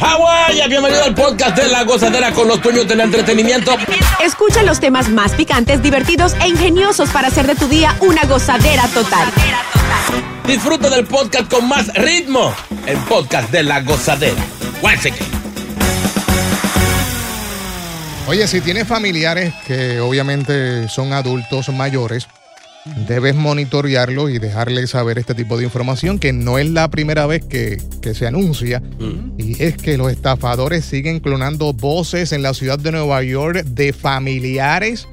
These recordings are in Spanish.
Hawái, bienvenido al podcast de La Gozadera con los dueños del entretenimiento. Escucha los temas más picantes, divertidos e ingeniosos para hacer de tu día una gozadera total. Disfruta del podcast con más ritmo. El podcast de La Gozadera. Oye, si tienes familiares que obviamente son adultos mayores, debes monitorearlo y dejarles saber este tipo de información que no es la primera vez que, que se anuncia. Y es que los estafadores siguen clonando voces en la ciudad de Nueva York de familiares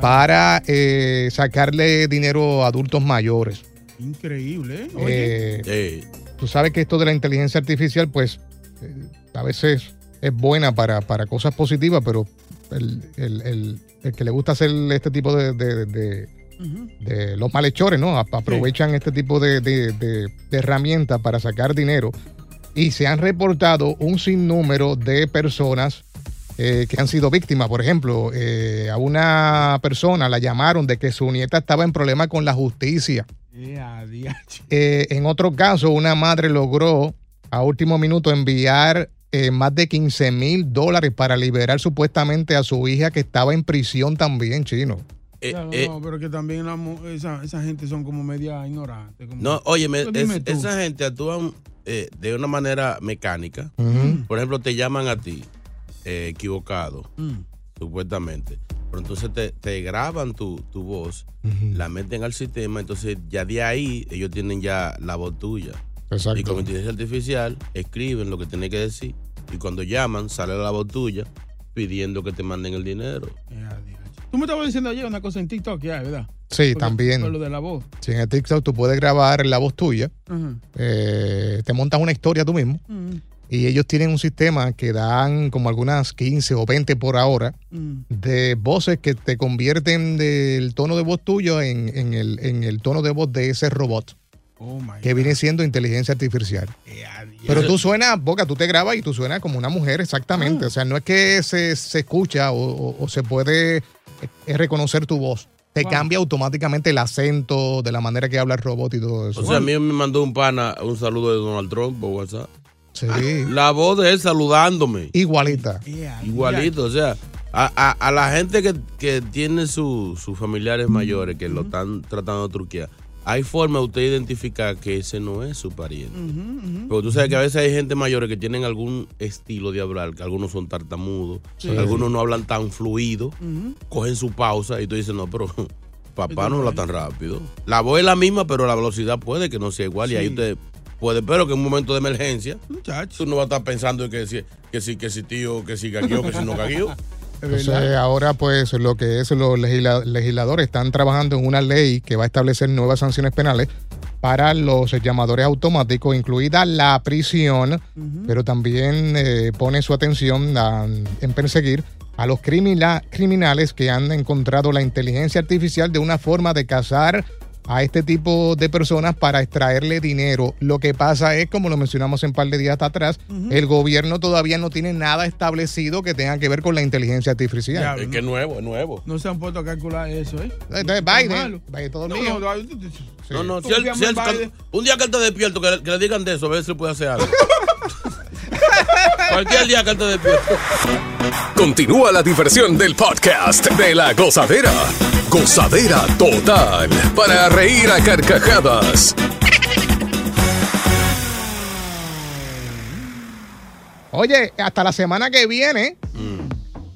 para eh, sacarle dinero a adultos mayores. Increíble, ¿eh? Oye. Eh, Tú sabes que esto de la inteligencia artificial, pues, eh, a veces es buena para, para cosas positivas, pero el, el- el- el que le gusta hacer este tipo de, de- de- de los malhechores, ¿no? Ap- Aprovechan este tipo de, de- de- de herramientas para sacar dinero. Y se han reportado un sinnúmero de personas eh, que han sido víctimas. Por ejemplo, eh, a una persona la llamaron de que su nieta estaba en problema con la justicia. Eh, en otro caso, una madre logró a último minuto enviar más de 15 mil dólares para liberar supuestamente a su hija que estaba en prisión también, chino. Eh, Claro, eh, no, pero que también la esa, esa gente son como media ignorantes. como- no, óyeme, Pero dime es- tú. esa gente actúan eh, de una manera mecánica. Por ejemplo, te llaman a ti eh, equivocado, Mm. supuestamente. Pero entonces te, te graban tu, tu voz, la meten al sistema, entonces ya de ahí ellos tienen ya la voz tuya. Exacto. Y con inteligencia artificial escriben lo que tiene que decir. Y cuando llaman, sale la voz tuya pidiendo que te manden el dinero. Adiache. Tú me estabas diciendo ayer una cosa en TikTok que hay, ¿verdad? Sí, Por- también. Por lo de la voz. Si en el TikTok tú puedes grabar la voz tuya, eh, te montas una historia tú mismo y ellos tienen un sistema que dan como algunas 15 o 20 por hora mm. de voces que te convierten del tono de voz tuyo en, en el, en el tono de voz de ese robot. Oh my que viene siendo inteligencia artificial. Pero tú suenas, Boca, tú te grabas y tú suenas como una mujer exactamente. O sea, no es que se, se escucha o, o- o se puede eh, reconocer tu voz. Te Wow. cambia automáticamente el acento, de la manera que habla el robot y todo eso. O sea, a mí me mandó un pana un saludo de Donald Trump por WhatsApp. Sí. La voz de él saludándome. Igualita. Igualito, o sea, a, a- a la gente que, que tiene su- sus familiares mayores que lo están tratando de truquear, hay forma de usted identificar que ese no es su pariente. Pero tú sabes que a veces hay gente mayor que tienen algún estilo de hablar, que algunos son tartamudos, Sí. algunos no hablan tan fluido, cogen su pausa y tú dices, no, pero papá no habla tan rápido. La voz es la misma, pero la velocidad puede que no sea igual y ahí usted puede, pero que en un momento de emergencia, Muchacho. tú no vas a estar pensando en que si, que si, que si tío, que si gaguió, que si no gaguió. Entonces, ahora pues lo que es los legisla- legisladores están trabajando en una ley que va a establecer nuevas sanciones penales para los llamadores automáticos, incluida la prisión, pero también eh, pone su atención a- en perseguir a los crimina- criminales que han encontrado la inteligencia artificial de una forma de cazar a este tipo de personas para extraerle dinero. Lo que pasa es, como lo mencionamos en un par de días atrás, el gobierno todavía no tiene nada establecido que tenga que ver con la inteligencia artificial. Es que es nuevo, es nuevo. No se han puesto a calcular eso, ¿eh? Entonces. Biden, Biden todo No, mío. no, no, No, no, si él- si él- Biden. un día que él esté despierto, que le, que le digan de eso, a ver si puede hacer algo. Cualquier día que él. Continúa la diversión del podcast de la gozadera. Gozadera total. Para reír a carcajadas. Oye, hasta la semana que viene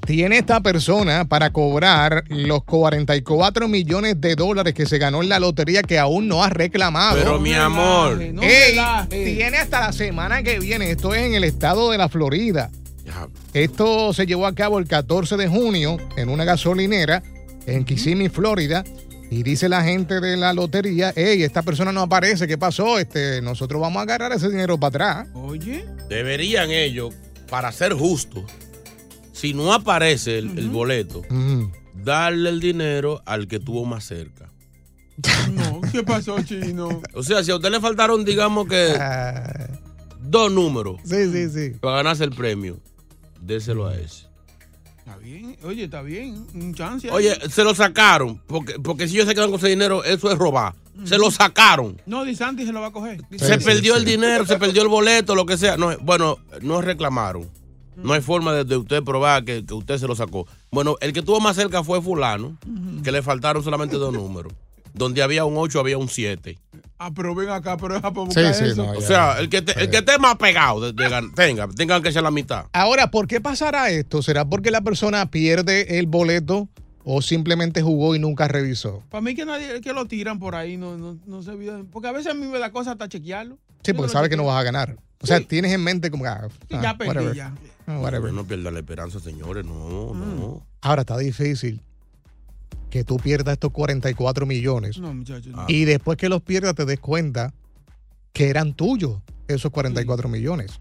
tiene esta persona para cobrar los 44 millones de dólares que se ganó en la lotería que aún no ha reclamado. Pero mi amor. No Ey, tiene hasta la semana que viene. Esto es en el estado de la Florida. Esto se llevó a cabo el 14 de junio en una gasolinera en Kissimmee, Florida. Y dice la gente de la lotería, hey, esta persona no aparece, ¿qué pasó? Este, nosotros vamos a agarrar ese dinero para atrás. Oye, Deberían ellos, para ser justos, si no aparece el, el boleto, Mm. darle el dinero al que tuvo más cerca. no, ¿qué pasó, chino? O sea, si a usted le faltaron, digamos que Ah, dos números sí, sí, sí. para ganarse el premio, déselo a ese. Está bien, oye, está bien, un chance. ahí. Oye, se lo sacaron, porque, porque si ellos se quedan con ese dinero, eso es robar. Se lo sacaron. No, Di Santi se lo va a coger. Sí, se sí, perdió sí. el dinero, se perdió el boleto, lo que sea. No, bueno, no reclamaron. No hay forma de, de usted probar que, que usted se lo sacó. Bueno, el que estuvo más cerca fue fulano, que le faltaron solamente dos números. Donde había un 8, había un 7. Ah, pero ven acá, pero deja para Sí, buscar sí, eso. no, O sea, el que, te- el que esté más pegado, de- de tenga, tengan que ser la mitad. Ahora, ¿por qué pasará esto? ¿Será porque la persona pierde el boleto o simplemente jugó y nunca revisó? Para mí que nadie que lo tiran por ahí, no, no, no se vio. Porque a veces a mí me da cosa hasta chequearlo. Sí, Yo porque lo sabe que no vas a ganar. O sea, Sí. tienes en mente como, ah, Sí, ah, ya perdí, whatever. ya. Ah, whatever. No pierdan la esperanza, señores. No, no. Ahora está difícil que tú pierdas estos 44 millones No, muchachos. no. y después que los pierdas te des cuenta que eran tuyos esos 44 millones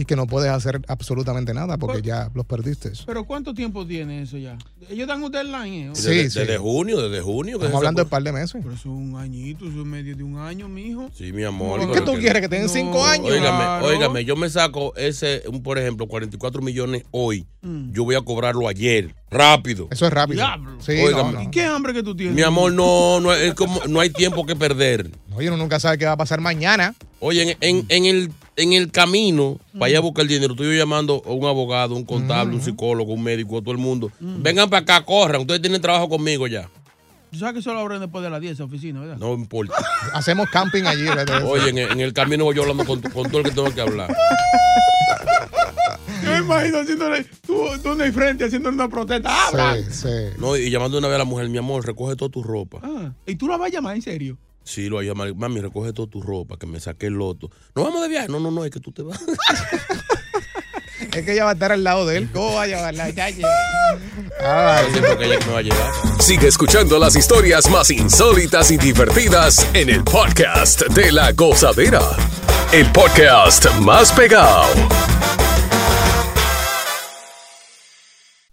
y que no puedes hacer absolutamente nada porque ya los perdiste. Pero ¿cuánto tiempo tiene eso ya? Ellos dan un deadline, ¿eh? Sí, desde, sí. desde junio, desde junio. Estamos hablando de sacó. par de meses. Pero eso es un añito, eso es medio de un año, mijo. Sí, mi amor. ¿Qué pero tú que- quieres? ¿Que te den No, cinco años? Óigame, Claro. óigame, yo me saco ese, un, por ejemplo, 44 millones hoy. Mm. Yo voy a cobrarlo ayer, rápido. Eso es rápido. Diablo. Sí, Óigame. no, ¿Y no. qué hambre que tú tienes? Mi amor, no, no, es como, no hay tiempo que perder. Oye, uno nunca sabe qué va a pasar mañana. Oye, en, en- en el, en el camino, para ir a buscar el dinero, estoy yo llamando a un abogado, un contable, un psicólogo, un médico, a todo el mundo. Vengan para acá, corran, ustedes tienen trabajo conmigo ya. Tú sabes que solo abren después de las 10 esa oficina, ¿verdad? No importa. Hacemos camping allí. ¿verdad? Oye, en, el- en el camino voy yo hablando con, con todo el que tengo que hablar. Yo me imagino haciéndole, tú, tú en el frente haciéndole una protesta. ¡Abra! Sí, sí. No, y llamando una vez a la mujer, mi amor, recoge toda tu ropa. Ah, y tú la vas a llamar en serio. Sí, lo voy a llamar. Mami, recoge toda tu ropa, que me saqué el loto. ¿No vamos de viaje? No, no, no, es que tú te vas. Es que ella va a estar al lado de él. ¿Cómo va a llevarla? Ay, Sí, porque ella que me va a llevar. Sigue escuchando las historias más insólitas y divertidas en el podcast de la gozadera. El podcast más pegado.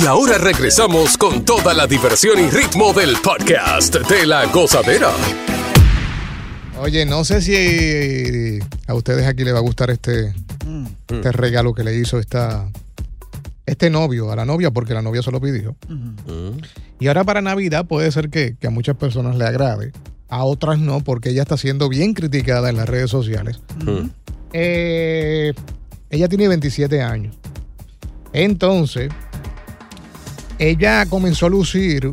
Y ahora regresamos con toda la diversión y ritmo del podcast de la gozadera. Oye, no sé si a ustedes aquí les va a gustar este, este regalo que le hizo esta, este novio a la novia porque la novia se lo pidió. Y ahora para Navidad puede ser que, que a muchas personas le agrade, a otras no, porque ella está siendo bien criticada en las redes sociales. Eh, ella tiene 27 años. Entonces, ella comenzó a lucir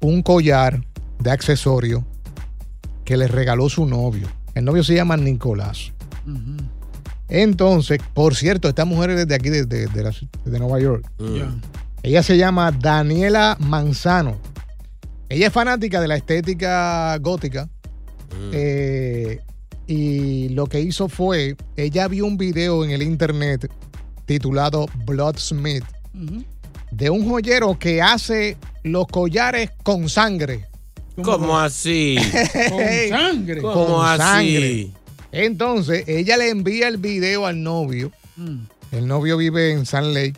un collar de accesorio que le regaló su novio. El novio se llama Nicolás. Entonces, por cierto, esta mujer es de aquí, de, de- de la ci- de Nueva York. Ella se llama Daniela Manzano. Ella es fanática de la estética gótica. Eh, y lo que hizo fue, ella vio un video en el internet titulado Bloodsmith de un joyero que hace los collares con sangre. ¿Cómo así? Con sangre. ¿Cómo Con así? sangre. Entonces, ella le envía el video al novio. Mm. El novio vive en San Lake.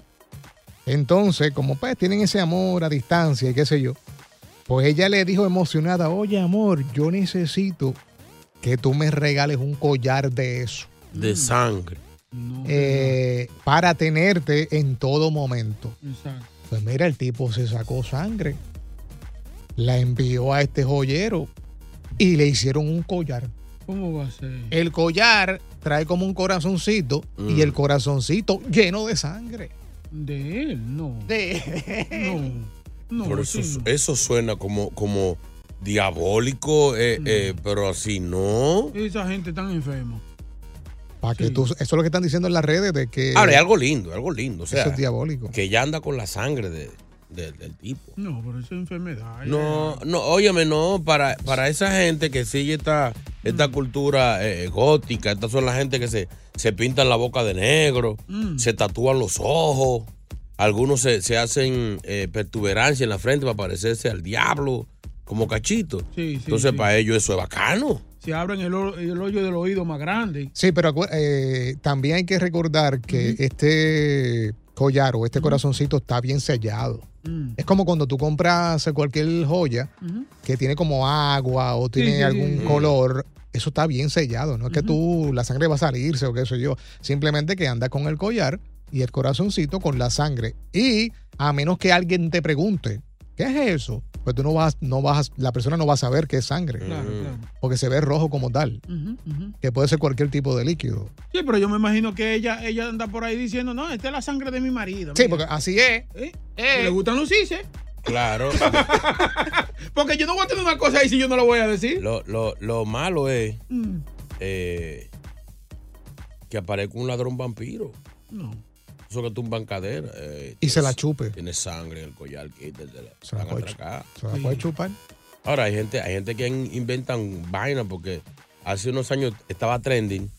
Entonces, como pues tienen ese amor a distancia y qué sé yo, pues ella le dijo emocionada, oye amor, yo necesito que tú me regales un collar de eso. De sangre. Eh, para tenerte en todo momento. Exacto. Pues mira, el tipo se sacó sangre, la envió a este joyero y le hicieron un collar. ¿Cómo va a ser? El collar trae como un corazoncito y el corazoncito lleno de sangre. De él, no. De No. No, Por eso, sí, no. eso suena como, como diabólico, eh, eh, pero así no. Esa gente tan enferma. Para que tú, eso es lo que están diciendo en las redes de que Ahora, es algo lindo, algo lindo. O sea, eso es diabólico. que ya anda con la sangre de- de- del tipo. No, pero eso es enfermedad. No, no, óyeme, no, para, para esa gente que sigue esta, esta cultura eh, gótica, estas son la gente que se, se pintan la boca de negro, Mm. se tatúan los ojos, algunos se, se hacen eh, pertuberancia en la frente para parecerse al diablo, como cachito. Sí, sí, Entonces, sí. para ellos eso es bacano. Se abren el, el hoyo del oído más grande. Sí, pero eh, también hay que recordar que este collar o este corazoncito está bien sellado. Mm. Es como cuando tú compras cualquier joya que tiene como agua o tiene sí, algún sí. color. Eso está bien sellado. No es que tú, la sangre va a salirse o qué sé yo. Simplemente que anda con el collar y el corazoncito con la sangre. Y a menos que alguien te pregunte, ¿qué es eso? Pues tú no vas, no vas, a- la persona no va a saber que es sangre. Claro, claro. Porque se ve rojo como tal. Que puede ser cualquier tipo de líquido. Sí, pero yo me imagino que ella, ella anda por ahí diciendo, no, esta es la sangre de mi marido. Sí, mira". porque así es. ¿Eh? ¿Le gustan los CISE? Claro. Porque yo no voy a tener una cosa ahí si yo no lo voy a decir. lo, lo, lo malo es Mm. eh, que aparezca un ladrón vampiro. No. Eso que tumban cadera. eh, Y se la chupe. Tiene sangre en el collar. quítatela, Se la puede, se la puede chupar. Ahora, hay gente, hay gente que in- inventan vainas porque hace unos años estaba trending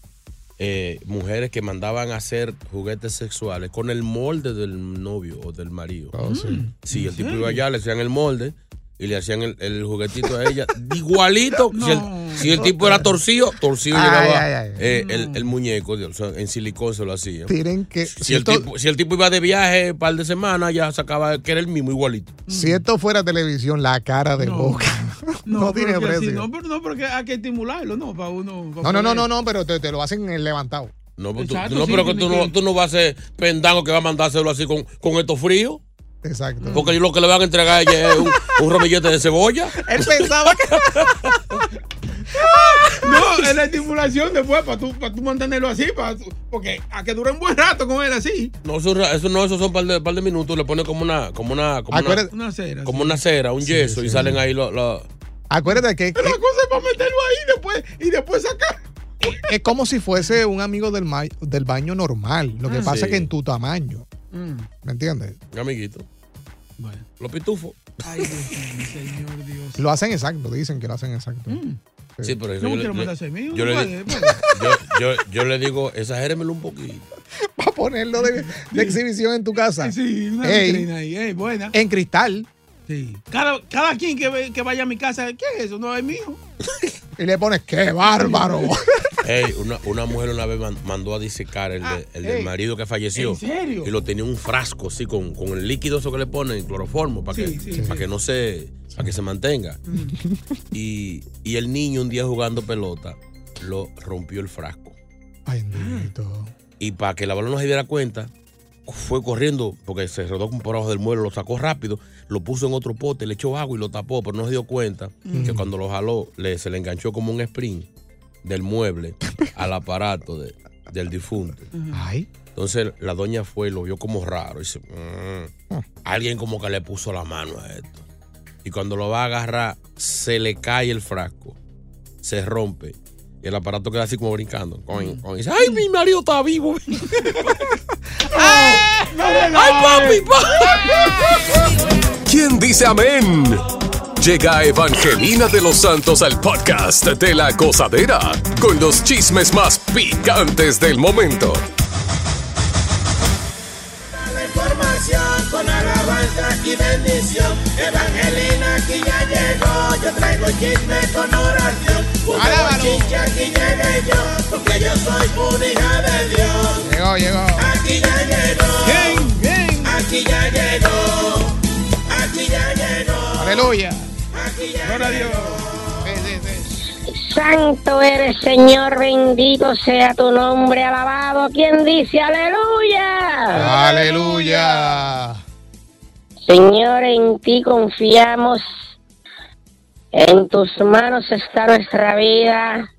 eh, mujeres que mandaban a hacer juguetes sexuales con el molde del novio o del marido. Oh, sí. Sí, el tipo serio? iba allá, le hacían el molde y le hacían el, el juguetito a ella. Igualito. Si, el, si el tipo era torcido, torcido Ay, llevaba ay, ay. eh, el, el muñeco, o sea, en silicón se lo hacían. Tienen que. Si el, esto- tipo, si el tipo iba de viaje un par de semanas, ya sacaba que era el mismo igualito. Si esto fuera televisión, la cara de No. boca no, tiene precio. no, pero no, porque hay que estimularlo, ¿no? Para uno. para No, no, no, no, no, pero te, te lo hacen en levantado. No, pues tú- Exacto, no sí, pero que tú, no, que- tú no vas a ser pendango que va a mandárselo así con, con esto frío. Exacto. Porque lo que le van a entregar a ella es un, un ramillete de cebolla. Él pensaba que. No, es la estimulación después para tú, para tú mantenerlo así, para tú- porque a que dure un buen rato con él así. No, eso, eso no, eso son par de, par de minutos. Le pone como una, como una, como una, Acuérdate, Una cera. como sí. una cera, un yeso y salen ahí los. acuérdate que, Pero la cosa es para meterlo ahí después, y después sacar. es como si fuese un amigo del, ma- del baño normal. Lo que Ah, pasa sí. es que en tu tamaño. Mm. ¿Me entiendes? un amiguito. Bueno. Los pitufos. Ay, Dios mío, señor Dios. Lo hacen exacto, dicen que lo hacen exacto. Mm. Sí, pero eso No yo, le, yo le- vale, vale. yo, yo, yo le digo, exagéremelo un poquito. Para ponerlo de, de exhibición en tu casa. Sí, una Ey. vitrina ahí, ey, buena. En cristal. Sí. Cada, cada quien que, que vaya a mi casa, ¿qué es eso? No es mío. Y le pones, ¡qué bárbaro! Ey, una, una mujer una vez man- mandó a disecar el, de- el del ey. marido que falleció. ¿En serio? Y lo tenía en un frasco así con, con el líquido eso que le ponen, cloroformo, para Sí, que, sí, para sí. que no se, para que se mantenga. Y, y el niño un día jugando pelota lo rompió el frasco. Ay, bendito. Y para que la abuela no se diera cuenta, fue corriendo porque se rodó por abajo del mueble, lo sacó rápido, lo puso en otro pote, le echó agua y lo tapó, pero no se dio cuenta Mm. que cuando lo jaló le, se le enganchó como un sprint del mueble al aparato de- del difunto. Ay. Entonces la doña fue y lo vio como raro. Y dice, "Mm, alguien como que le puso la mano a esto. Y cuando lo va a agarrar, se le cae el frasco, se rompe. Y el aparato queda así como brincando. Coin, coin. Y dice, ¡ay, mi marido está vivo! ¡Ay, papi, papi! ¿Quién dice amén? Llega Evangelina de los Santos al podcast de la gozadera con los chismes más picantes del momento. La información con alabanza y bendición. Evangelina aquí ya llegó. Yo traigo chisme con oración. Bochincha aquí llegué yo. Porque yo soy una hija de Dios. Llegó, llegó. Aquí ya llegó. Aquí ya llegó. Aquí ya llegó. Aleluya. Gloria a Dios. Santo eres, Señor, bendito sea tu nombre, alabado. ¿Quién dice aleluya? Aleluya. Señor, en ti confiamos. En tus manos está nuestra vida.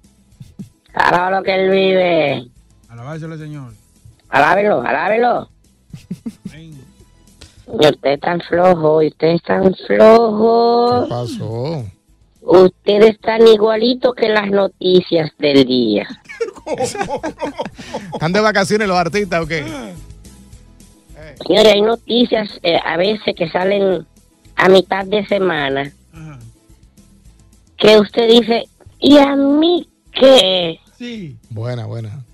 Alaba lo que Él vive. Alabárselo, Señor. Alábelo, alábelo. Y usted es tan flojo, y usted es tan flojo. ¿Qué pasó? Ustedes están igualito que las noticias del día. ¿Están de vacaciones los artistas o qué? Señores, hay noticias eh, a veces que salen a mitad de semana que usted dice, ¿y a mí qué? Sí. Buena, buena.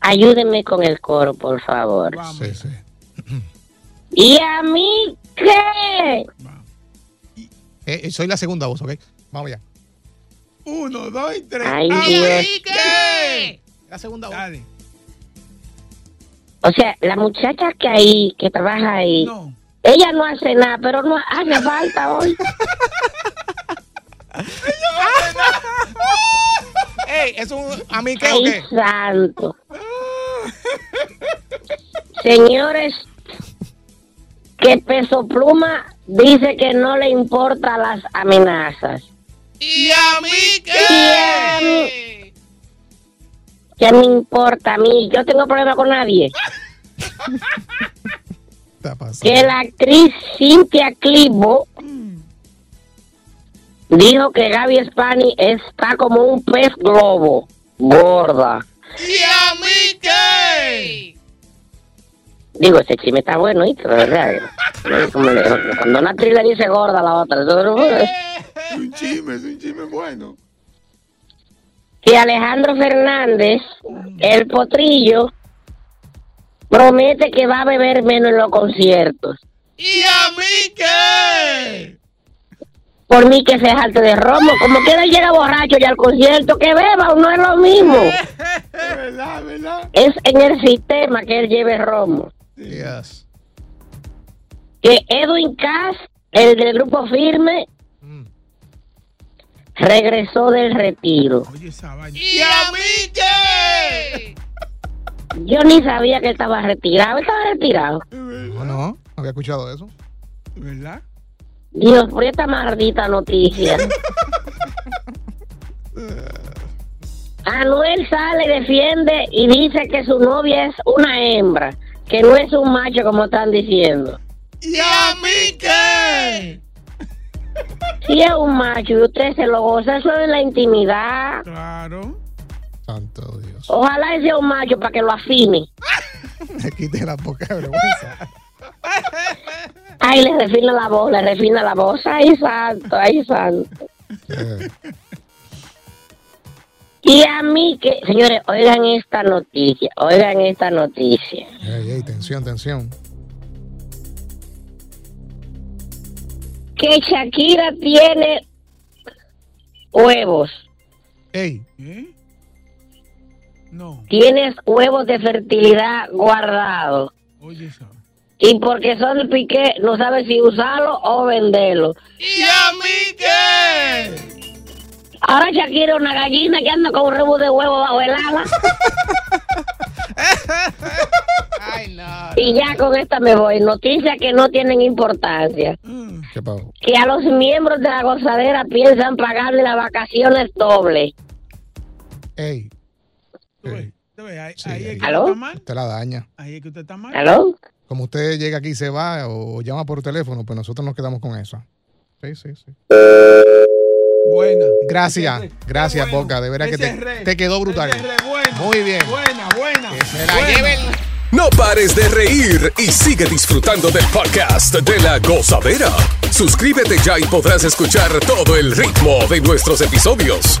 Ayúdenme con el coro, por favor. Sí, sí. ¿Y a mí qué? Eh, eh, soy la segunda voz, ¿ok? Vamos ya. Uno, dos y tres. Ay, ¡Ah, Dios. ahí, ¿qué? La segunda voz. Dale. O sea, la muchacha que ahí, que trabaja ahí, ella no hace nada, pero no hace falta hoy. Ey, ¿es un a mí qué o Ay, qué? santo. Señores, que Peso Pluma dice que no le importan las amenazas. ¿Y a mí Y a mí- ¿Qué me importa a mí? Yo tengo problema con nadie. Que la actriz Cynthia Clivo dijo que Gaby Spani está como un pez globo, gorda. ¿Y a mí qué? Digo, ese chisme está bueno. Pero, ¿verdad? Como le- Cuando una actriz le dice gorda a la otra, es- un chisme, es un chisme bueno. que Alejandro Fernández, el potrillo, promete que va a beber menos en los conciertos. ¿Y a mí qué? Por mí que se jalte de romo, como quiera llega borracho ya al concierto, que beba, no es lo mismo. ¿Verdad, verdad? Es en el sistema que él lleve romo. Yes. Que Edwin Cass, el del grupo Firme, regresó del retiro. ¿Y a mí qué? Yo ni sabía que estaba retirado, él estaba retirado. No, no, no había escuchado eso. ¿Verdad? Dios, por esta maldita noticia. Anuel sale, defiende y dice que su novia es una hembra, que no es un macho como están diciendo. ¿Y a mí qué? Si es un macho y usted se lo goza, eso es la intimidad. Claro. Santo Dios. Ojalá sea un macho para que lo afine. Me quite la poca vergüenza. Ay, le refina la voz, le refina la voz. Ay, santo, ay, santo. Y a mí que, señores, oigan esta noticia, oigan esta noticia. ey, ey, tensión, tensión. Que Shakira tiene huevos. Ey. No. Tienes huevos de fertilidad guardados. Oye, eso. Y porque son de piqué, no sabes si usarlo o venderlo. ¿Y a mí qué? Ahora Shakira es una gallina que anda con un rebo de huevo bajo el ala. Y ya con esta me voy. Noticias que no tienen importancia. ¿Qué pasó? Que a los miembros de la gozadera piensan pagarle las vacaciones doble. Ey. Ahí, ahí es que ¿Aló? usted está mal. Usted la daña. Ahí es que usted está mal. ¿Aló? Como usted llega aquí y se va o llama por teléfono, pues nosotros nos quedamos con eso. Sí, sí, sí. Buena. Gracias, gracias, Boca. De verdad que te, te quedó brutal. Muy bien. Buena, buena. se la lleven. No pares de reír y sigue disfrutando del podcast de la gozadera. Suscríbete ya y podrás escuchar todo el ritmo de nuestros episodios.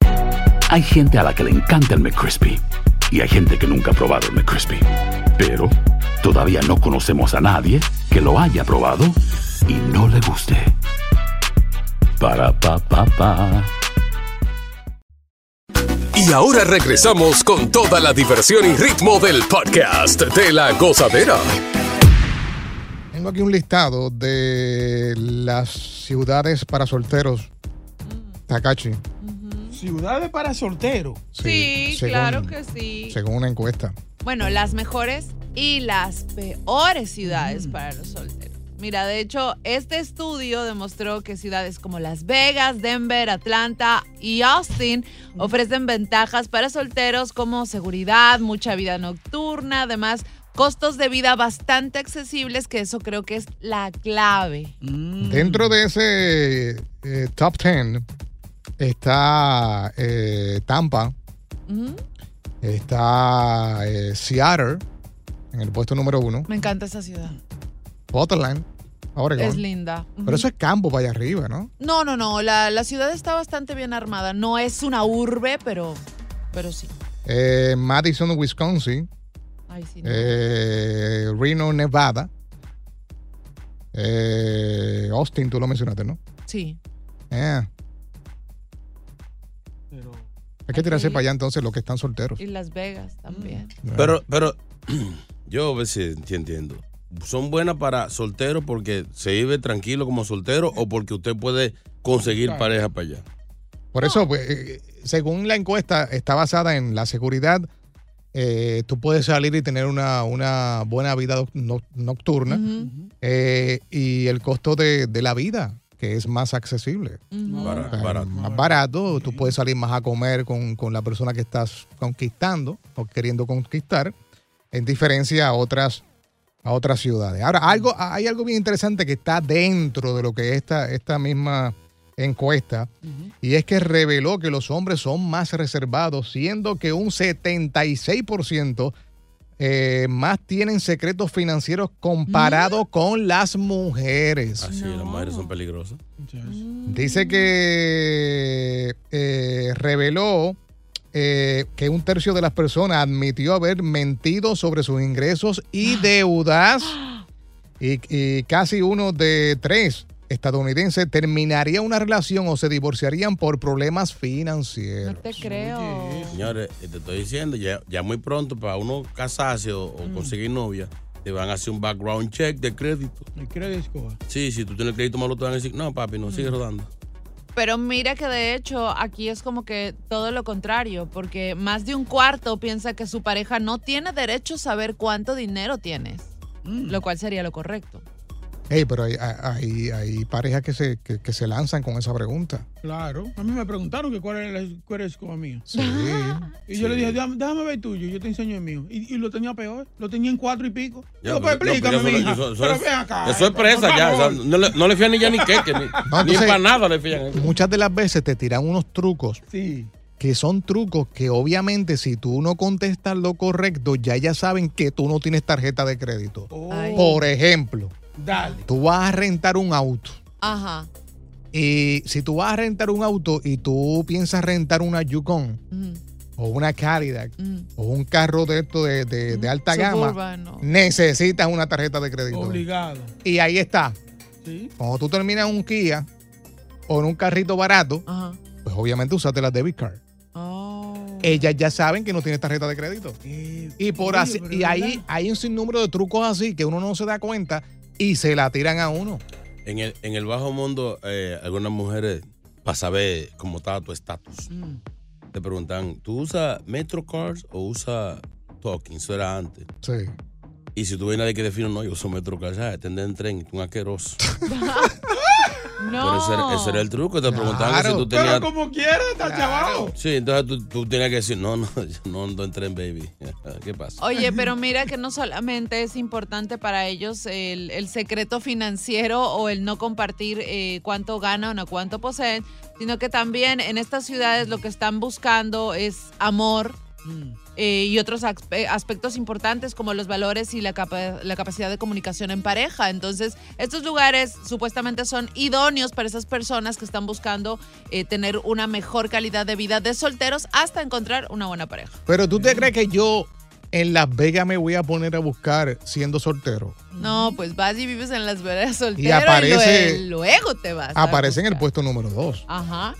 Hay gente a la que le encanta el McCrispy y hay gente que nunca ha probado el McCrispy. Pero todavía no conocemos a nadie que lo haya probado y no le guste. Para pa pa pa. Y ahora regresamos con toda la diversión y ritmo del podcast de la gozadera. Tengo aquí un listado de las ciudades para solteros. Takachi. Ciudades para solteros. Sí, según- claro que sí. Según una encuesta. Bueno, las mejores y las peores ciudades Mm. para los solteros. Mira, de hecho, este estudio demostró que ciudades como Las Vegas, Denver, Atlanta y Austin Mm. ofrecen ventajas para solteros como seguridad, mucha vida nocturna, además costos de vida bastante accesibles, que eso creo que es la clave. Dentro de ese eh, top 10 está eh, Tampa, está eh, Seattle en el puesto número uno, Me encanta esa ciudad. Portland, Oregon. Es linda. Pero eso es campo para allá arriba, ¿no? No, no, no. La, la ciudad está bastante bien armada. No es una urbe, pero, pero sí. Eh, Madison, Wisconsin. Ay, sí. no. Eh, Reno, Nevada. Eh, Austin, tú lo mencionaste, ¿no? Sí. Eh. Hay que tirarse para allá entonces los que están solteros. Y Las Vegas también. Pero, pero yo a veces entiendo. Son buenas para solteros porque se vive tranquilo como soltero o porque usted puede conseguir Claro. pareja para allá. Por eso, pues, eh, según la encuesta, está basada en la seguridad. Eh, tú puedes salir y tener una, una buena vida no- nocturna eh, y el costo de, de la vida, que es más accesible. Barato. Más barato, tú puedes salir más a comer con, con la persona que estás conquistando o queriendo conquistar, en diferencia a otras, a otras ciudades. Ahora, algo, hay algo bien interesante que está dentro de lo que esta, esta misma encuesta, y es que reveló que los hombres son más reservados, siendo que un 76% eh, más tienen secretos financieros comparado con las mujeres. Así, las mujeres son peligrosas. Dice que eh, reveló eh, que un tercio de las personas admitió haber mentido sobre sus ingresos y deudas. Y, y casi uno de tres estadounidenses terminaría una relación o se divorciarían por problemas financieros. No te creo. Señores, eh, te estoy diciendo, ya, ya muy pronto para uno casarse o, o conseguir novia, te van a hacer un background check de crédito. El credit score. Sí, si tú tienes crédito malo, te van a decir, no, papi, no, sigue rodando. Pero mira que de hecho aquí es como que todo lo contrario, porque más de un cuarto piensa que su pareja no tiene derecho a saber cuánto dinero tienes, lo cual sería lo correcto. Hey, pero hay, hay, hay parejas que se, que, que se lanzan con esa pregunta. Claro. A mí me preguntaron que cuál era el score mío. Sí. Y yo le dije, déjame, déjame ver tuyo, yo te enseño el mío. Y, y lo tenía peor, lo tenía en cuatro y pico. Ya, Yo, pues pero- no, explícame, eso- mija. Pero es- ven acá. Eso es presa ya. o sea, favor. no, le, no le fían ni ya ni queque, ni, No, ni entonces- para nada le fían. Muchas de las veces te tiran unos trucos Sí. que son trucos que obviamente si tú no contestas lo correcto, ya ya saben que tú no tienes tarjeta de crédito. Ay. Por ejemplo, Dale. tú vas a rentar un auto Ajá. y si tú vas a rentar un auto y tú piensas rentar una Yukon o una Cadillac o un carro de esto de, de- de alta gama, no. necesitas una tarjeta de crédito. Obligado. Y ahí está. Sí. Cuando tú terminas en un Kia o en un carrito barato, Ajá. pues obviamente usaste la debit card. Oh. Ellas ya saben que no tienes tarjeta de crédito. y por oye, así, y ahí hay un sinnúmero de trucos así que uno no se da cuenta y se la tiran a uno. En el, en el bajo mundo, eh, algunas mujeres, para saber cómo estaba tu estatus, Mm. te preguntan, ¿tú usas MetroCards o usas Talking? Eso era antes. Sí. Y si tú vienes de que defino, no, yo uso MetroCards, ah, te en tren, tú un asqueroso. No. Pero ese era, ese era el truco, te preguntaban que si tú tenías... Pero como quiera, está chavado. Sí, entonces tú, tú tenías que decir, no, no, yo no ando en baby. ¿Qué pasa? Oye, pero mira que no solamente es importante para ellos el, el secreto financiero o el no compartir eh, cuánto ganan o cuánto poseen, sino que también en estas ciudades lo que están buscando es amor eh, y otros aspe- aspectos importantes como los valores y la, capa- la capacidad de comunicación en pareja. Entonces, estos lugares supuestamente son idóneos para esas personas que están buscando eh, tener una mejor calidad de vida de solteros hasta encontrar una buena pareja. Pero tú te crees que yo en Las Vegas me voy a poner a buscar siendo soltero. No, pues vas y vives en las veredas soltero aparece- y lue- luego te vas. a Aparece en el puesto número dos. Ajá.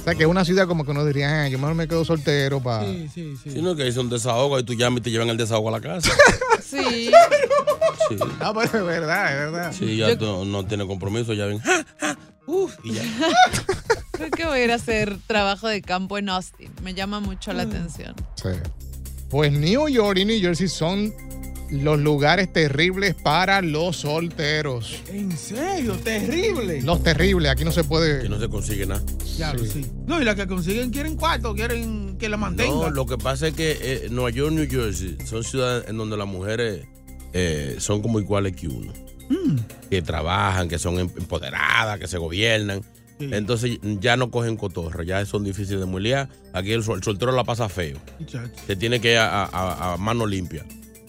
O sea, que es una ciudad como que uno diría, "Ah, yo mejor me quedo soltero para... Sí, sí, sí. Si no, que es un desahogo y tú llamas y te llevan el desahogo a la casa. Sí. Sí, No, pero es verdad, es verdad. sí ya tú no tienes compromiso, ya ven. Uf, y ya. Creo que voy a ir a hacer trabajo de campo en Austin. Me llama mucho la atención. Sí. Pues New York y New Jersey son los lugares terribles para los solteros. En serio, terrible. Los terribles, aquí no se puede... Que no se consigue nada. Ya sí. No, y las que consiguen quieren cuarto, quieren que la No, mantengan. lo que pasa es que eh, Nueva York, New Jersey son ciudades en donde las mujeres eh, son como iguales que uno. Mm. Que trabajan, que son em- empoderadas, que se gobiernan. Entonces ya no cogen cotorra, ya son difíciles de mulear. Aquí el, sol- el soltero la pasa feo. Muchacho. Se tiene que ir a, a- a mano limpia.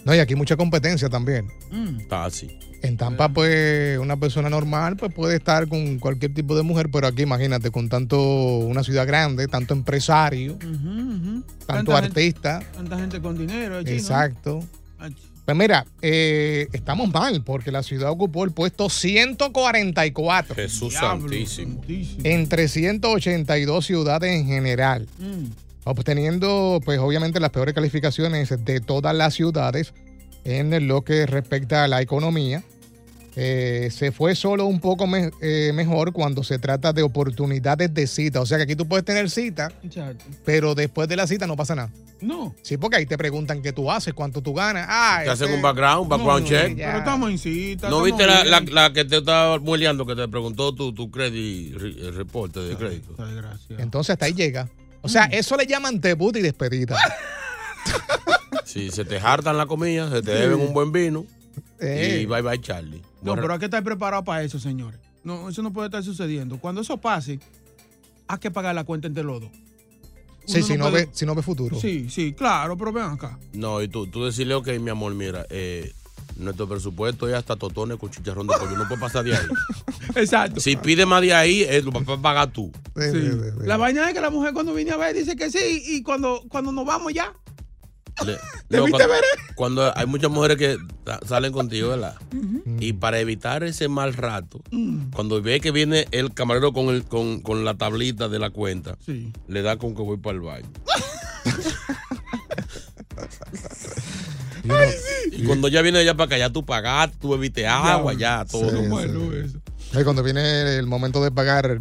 No, y aquí mucha competencia también. Mm. Está así. En Tampa, pues, una persona normal pues, puede estar con cualquier tipo de mujer, pero aquí, imagínate, con tanto una ciudad grande, tanto empresario, tanto Tanta gente- artista. Tanta gente con dinero. allí, ¿no? Exacto. Ach. Pues mira, eh, estamos mal porque la ciudad ocupó el puesto 144 Jesús Diablo, santísimo. santísimo. entre 182 ciudades en general, Mm. obteniendo pues obviamente las peores calificaciones de todas las ciudades en lo que respecta a la economía. Eh, se fue solo un poco me- eh, mejor cuando se trata de oportunidades de cita. O sea que aquí tú puedes tener cita, pero después de la cita no pasa nada. No. Sí, porque ahí te preguntan qué tú haces, cuánto tú ganas. Ah, Te hacen este- un background, un background No, check. Pero estamos en cita. ¿No viste la, la, la que te estaba mueleando, que te preguntó tu, tu credit, re- reporte de crédito? Ay, gracias. Entonces hasta ahí llega. O sea, eso le llaman debut y despedida. Si se te hartan la comida, se te deben un buen vino. Eh. Y bye bye, Charlie. No, pero hay que estar preparado para eso, señores. No, eso no puede estar sucediendo. Cuando eso pase, hay que pagar la cuenta entre los dos. Sí, Uno si no, puede- ve, si no ve futuro. Sí, sí, claro, pero ven acá. No, y tú, tú decirle, ok, mi amor, mira, eh, nuestro presupuesto es hasta totones con chicharrón de pollo. No puede pasar de ahí. Exacto. Si pide más de ahí, eh, lo vas a pagar tú. Sí, Sí. sí, sí, sí. La vaina es que la mujer cuando viene a ver dice que sí y cuando, cuando nos vamos ya. Le- ¿Te no, viste cuando, ver? cuando hay muchas mujeres que salen contigo, ¿verdad? Y para evitar ese mal rato, Mm. cuando ve que viene el camarero con, el, con, con la tablita de la cuenta, Sí. le da con que voy para el baño. Y cuando ya viene ella para acá, ya tú pagaste, tú bebiste agua, ya, todo. Sí, Bueno, sí. eso. Y cuando viene el momento de pagar,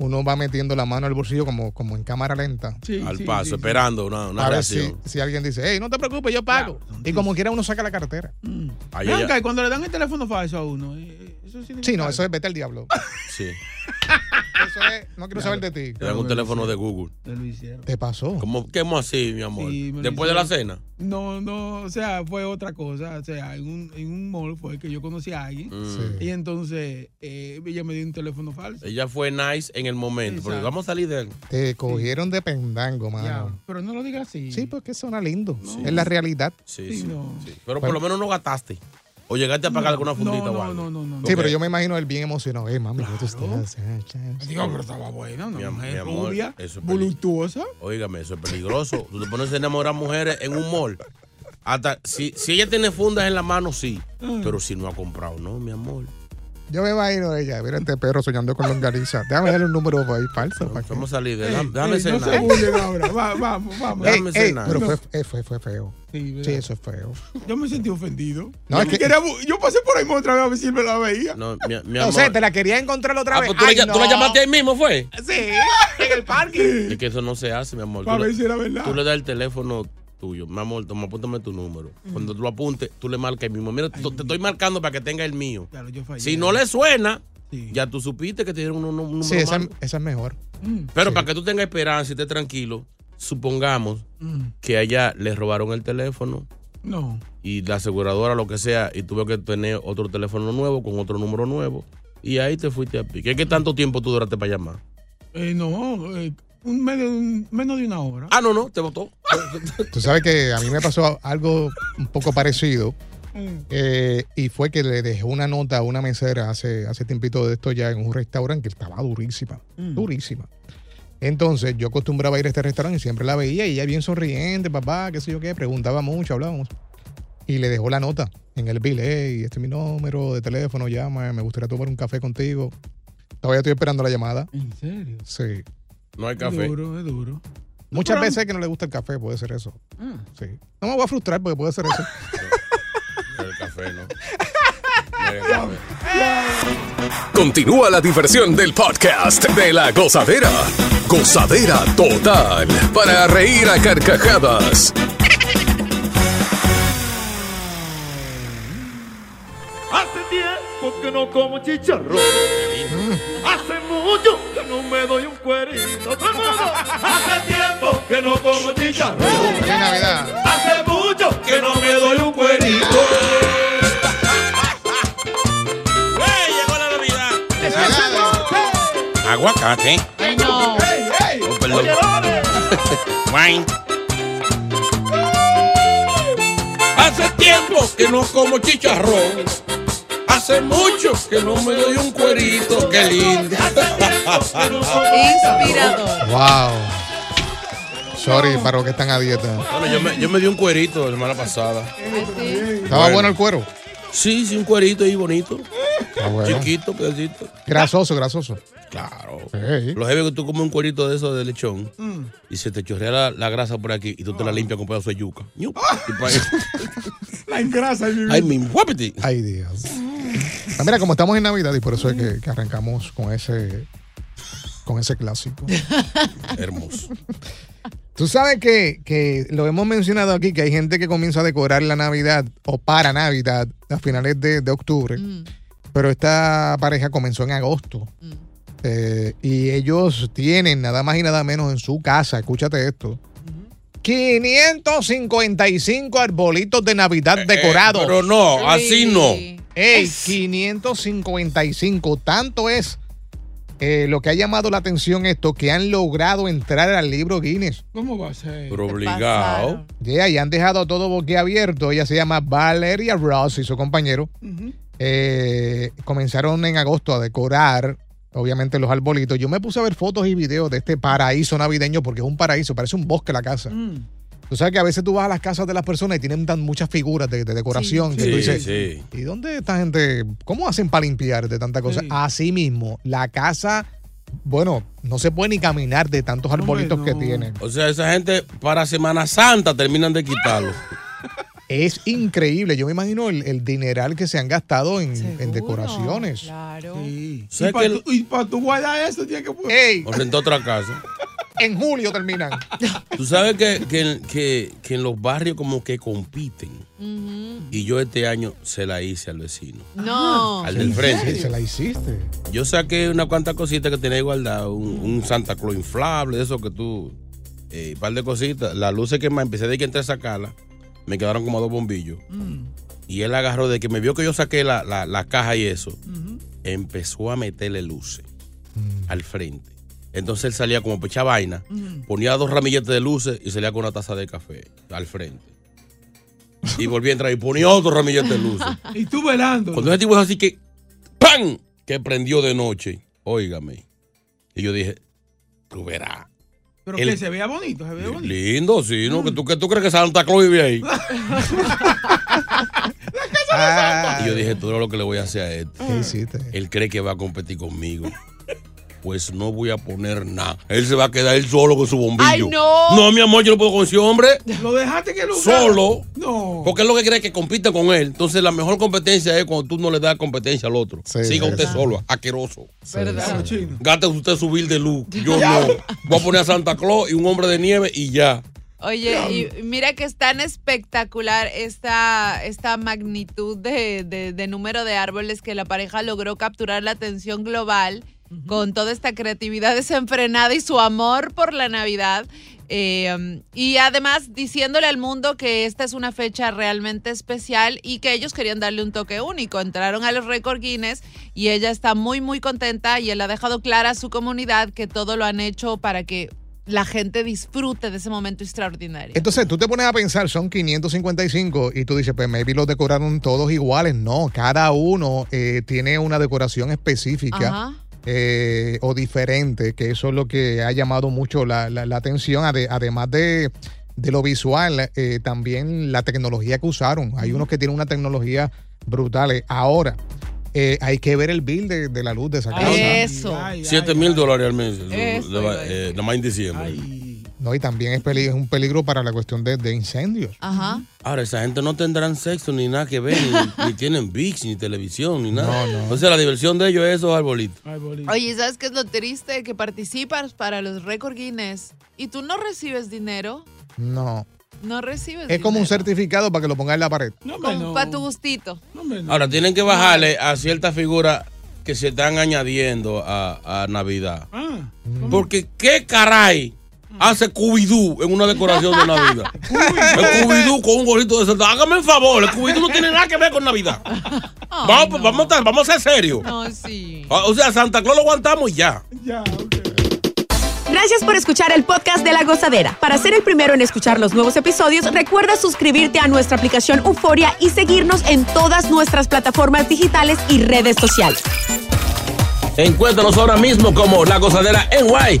uno va metiendo la mano al bolsillo como, como en cámara lenta. Sí, Al sí, paso, sí, sí. esperando una, una a ver si, si alguien dice, hey, no te preocupes, yo pago. y como quiera uno saca la cartera. Mm. Ahí Ven ella- acá, y cuando le dan el teléfono falso a uno, eh, eso significa Sí, no, eso es vete al diablo. Sí. Eso es, no quiero saber de ti. Te dan un teléfono de Google. Me lo hicieron. ¿Te pasó? ¿Cómo, ¿Qué hemos así, mi amor? Sí, me lo Después de la hicieron. cena. No, no, o sea, fue otra cosa. O sea, en un, en un mall fue que yo conocí a alguien. Mm. Sí. Y entonces eh, ella me dio un teléfono falso. Ella fue nice en el momento, porque Exacto. vamos a salir de él. Te cogieron de pendango, Ya, mano. pero no lo digas así. Sí, porque suena lindo. No. Es la realidad. Sí, Sí, sí, no. sí. Pero Bueno. por lo menos no gastaste. ¿O llegaste a pagar alguna fundita no, o algo? no, no, no. Sí, pero yo me imagino él bien emocionado. Eh, mami, ¿qué tú estás? Digo, pero estaba buena, una mujer mi amor, rubia, eso es voluptuosa. Óigame, eso es peligroso. Tú te pones a enamorar mujeres en un mall. Hasta si, si ella tiene fundas en la mano, sí. Mm. Pero si no ha comprado, no, mi amor. Yo me imagino a ella. Mira este perro soñando con longaniza. Déjame darle un número ahí falso. para Vamos a salir de Ey, déjame, ey, no cenar. se burlen ahora. Va- vamos, vamos. Ey, Déjame ey, cenar. pero No. fue, eh, fue, fue feo. Sí, eso es feo. Yo me sentí ofendido. No, yo, es que- quería yo pasé por ahí otra vez a ver si me la veía. No, mi, mi No amor. sé, te la quería encontrar otra Ah, vez. pues tú, la, Ay, tú la no. llamaste ahí mismo, ¿fue? Sí, en el parque. Es que eso no se hace, mi amor. Para ver si era verdad. Tú le das el teléfono tuyo. Mi amor, toma, apúntame tu número. Cuando tú lo apuntes, tú le marcas el mismo. Mira, te estoy marcando para que tenga el mío. Claro, yo fallé. Si no le suena, ya tú supiste que te dieron un, número Sí, esa, es mejor. Mm, Pero para que tú tengas esperanza y estés tranquilo, supongamos mm, que allá le robaron el teléfono No. y la aseguradora, lo que sea, y tuvo que tener otro teléfono nuevo con otro número nuevo. Y ahí te fuiste a pique. ¿Qué tanto tiempo tú duraste para llamar? Eh, no, eh, un medio, un- menos de una hora. Ah, no, no, te votó. Tú sabes que a mí me pasó algo un poco parecido. Mm. eh, y fue que le dejé una nota a una mesera hace, hace tiempito de esto ya en un restaurante que estaba durísima. Mm. Durísima. Entonces yo acostumbraba a ir a este restaurante y siempre la veía y ella bien sonriente, papá, qué sé yo qué, preguntaba mucho, hablábamos. Y le dejó la nota en el bill, hey, este es mi número de teléfono, llama, me gustaría tomar un café contigo. Todavía estoy esperando la llamada. ¿En serio? Sí. No hay Es café. duro, es duro. Muchas veces que no le gusta el café, puede ser eso. Ah. Sí. No me voy a frustrar porque puede ser eso. El café, ¿no? El café. Continúa la diversión del podcast de la gozadera. Gozadera total. Para reír a carcajadas. Hace tiempo que no como chicharrón. Hace mucho que no me doy un cuerito. Hace tiempo que no como chicharrón. Hace mucho que no me doy un cuerito. llegó la Navidad! Aguacate. Ay, no. Oh, perdón. Wine. Hace tiempo que no como chicharrón. Hace mucho que no me doy un cuerito. Qué lindo. Inspirador. Wow. Sorry para los que están a dieta. Bueno, yo me, yo me di un cuerito la semana pasada. Sí. ¿Estaba bueno el cuero? Sí, sí, un cuerito ahí bonito. Ah, bueno. Chiquito, pedacito. Grasoso, grasoso. Claro. Ey. Lo heavy que tú comes un cuerito de eso de lechón Mm. y se te chorrea la, la grasa por aquí y tú te la limpias con pedazo de yuca. Ñup. Y pa' ahí. La engrasa Ay, mi. Ay, Dios. Ah, mira, como estamos en Navidad y por eso es que, que arrancamos con ese, con ese clásico. Hermoso. Tú sabes que, que lo hemos mencionado aquí, que hay gente que comienza a decorar la Navidad o para Navidad a finales de, de octubre, Mm, pero esta pareja comenzó en agosto. mm. Eh, y ellos tienen nada más y nada menos en su casa, escúchate esto, 555 arbolitos de Navidad decorados. Eh, Pero no, así no. Ey, 555. Tanto es eh, lo que ha llamado la atención esto que han logrado entrar al libro Guinness. ¿Cómo va a ser? Pero obligado. Yeah, y han dejado todo boquiabierto. Ella se llama Valeria Ross y su compañero. Eh, comenzaron en agosto a decorar, obviamente, los arbolitos. Yo me puse a ver fotos y videos de este paraíso navideño porque es un paraíso, parece un bosque la casa. Mm. Tú sabes que a veces tú vas a las casas de las personas y tienen tan muchas figuras de, de decoración que tú Sí, dices, sí. ¿y dónde esta gente? ¿Cómo hacen para limpiar de tanta cosa? Sí. Así mismo, la casa, bueno, no se puede ni caminar de tantos arbolitos que tienen. O sea, esa gente para Semana Santa terminan de quitarlo. Es increíble. Yo me imagino el, el dineral que se han gastado en, en decoraciones. Claro. Sí. O sea y para que- tu, y pa' tu guardar eso, tienes que ¡Ey! O rentó otra casa. En julio terminan. Tú sabes que, que, que, que en los barrios como que compiten. Y yo este año se la hice al vecino. No. Al del frente. Se la hiciste. Yo saqué una cuantas cositas que tenía igualdad. Un, un Santa Claus inflable, de eso que tú. eh, un par de cositas. Las luces que más empecé de que entré a sacarla, me quedaron como dos bombillos. Mm. Y él agarró de que me vio que yo saqué la, la- la caja y eso. Empezó a meterle luces al frente. Entonces él salía como pecha vaina, ponía dos ramilletes de luces y salía con una taza de café al frente. Y volví a entrar y ponía otro ramillete de luces. Y tú velando. Cuando ese tipo es así que ¡pam! que prendió de noche. Óigame. Y yo dije, tú verás. Pero el- que se vea bonito, se vea bonito. Lindo, sí, ¿no? ¿Que tú, que tú crees que Santa Claus vive ahí? Y yo dije, tú eres lo que le voy a hacer a este. ¿Qué hiciste? Él cree que va a competir conmigo. Pues no voy a poner nada. Él se va a quedar él solo con su bombillo. ¡Ay, no! No, mi amor, yo no puedo con ese hombre. Lo dejaste que lo Solo. No. Porque él lo que cree es que compite con él. Entonces, la mejor competencia es cuando tú no le das competencia al otro. Sí, Siga sí, usted sí. solo, asqueroso. ¿Verdad? Gaste usted su bill de luz. Yo no. Voy a poner a Santa Claus y un hombre de nieve y ya. Oye, y mira que es tan espectacular esta, esta magnitud de, de- de número de árboles que la pareja logró capturar la atención global con toda esta creatividad desenfrenada y su amor por la Navidad. Eh, y además diciéndole al mundo que esta es una fecha realmente especial y que ellos querían darle un toque único. Entraron a los récord Guinness y ella está muy, muy contenta y él ha dejado clara a su comunidad que todo lo han hecho para que la gente disfrute de ese momento extraordinario. Entonces tú te pones a pensar, son 555 y tú dices, pues maybe los decoraron todos iguales. No, cada uno eh, tiene una decoración específica. Ajá. Eh, o diferente, que eso es lo que ha llamado mucho la, la- la atención, ade- además de, de lo visual, eh, también la tecnología que usaron. Hay unos que tienen una tecnología brutal. Eh, Ahora, eh, hay que ver el bill de, de la luz de esa casa. Eso. 7 mil dólares al mes. Eh, nada más en diciembre. No, y también es, un peligro para la cuestión de, de incendios. Ajá. Ahora, esa gente no tendrán sexo ni nada que ver, ni, ni tienen VIX, ni televisión, ni nada. No, no. O sea, la diversión de ellos es esos arbolitos. Oye, ¿sabes qué es lo triste? Que participas para los récord Guinness y tú no recibes dinero. No. No recibes Es como un certificado para que lo pongas en la pared. Para tu gustito. Ahora, tienen que bajarle a ciertas figuras que se están añadiendo a, a Navidad. Ah. Porque, ¿qué caray hace Scooby-Doo en una decoración de Navidad? el Scooby-Doo con un gorrito de Santa. Hágame el favor, el Scooby-Doo no tiene nada que ver con Navidad. vamos, vamos, a, estar- vamos a ser serios. No, sí. O sea, Santa Claus lo aguantamos y ya. Gracias por escuchar el podcast de La Gozadera. Para ser el primero en escuchar los nuevos episodios, recuerda suscribirte a nuestra aplicación Euforia y seguirnos en todas nuestras plataformas digitales y redes sociales. Encuéntranos ahora mismo como La Gozadera en Guay.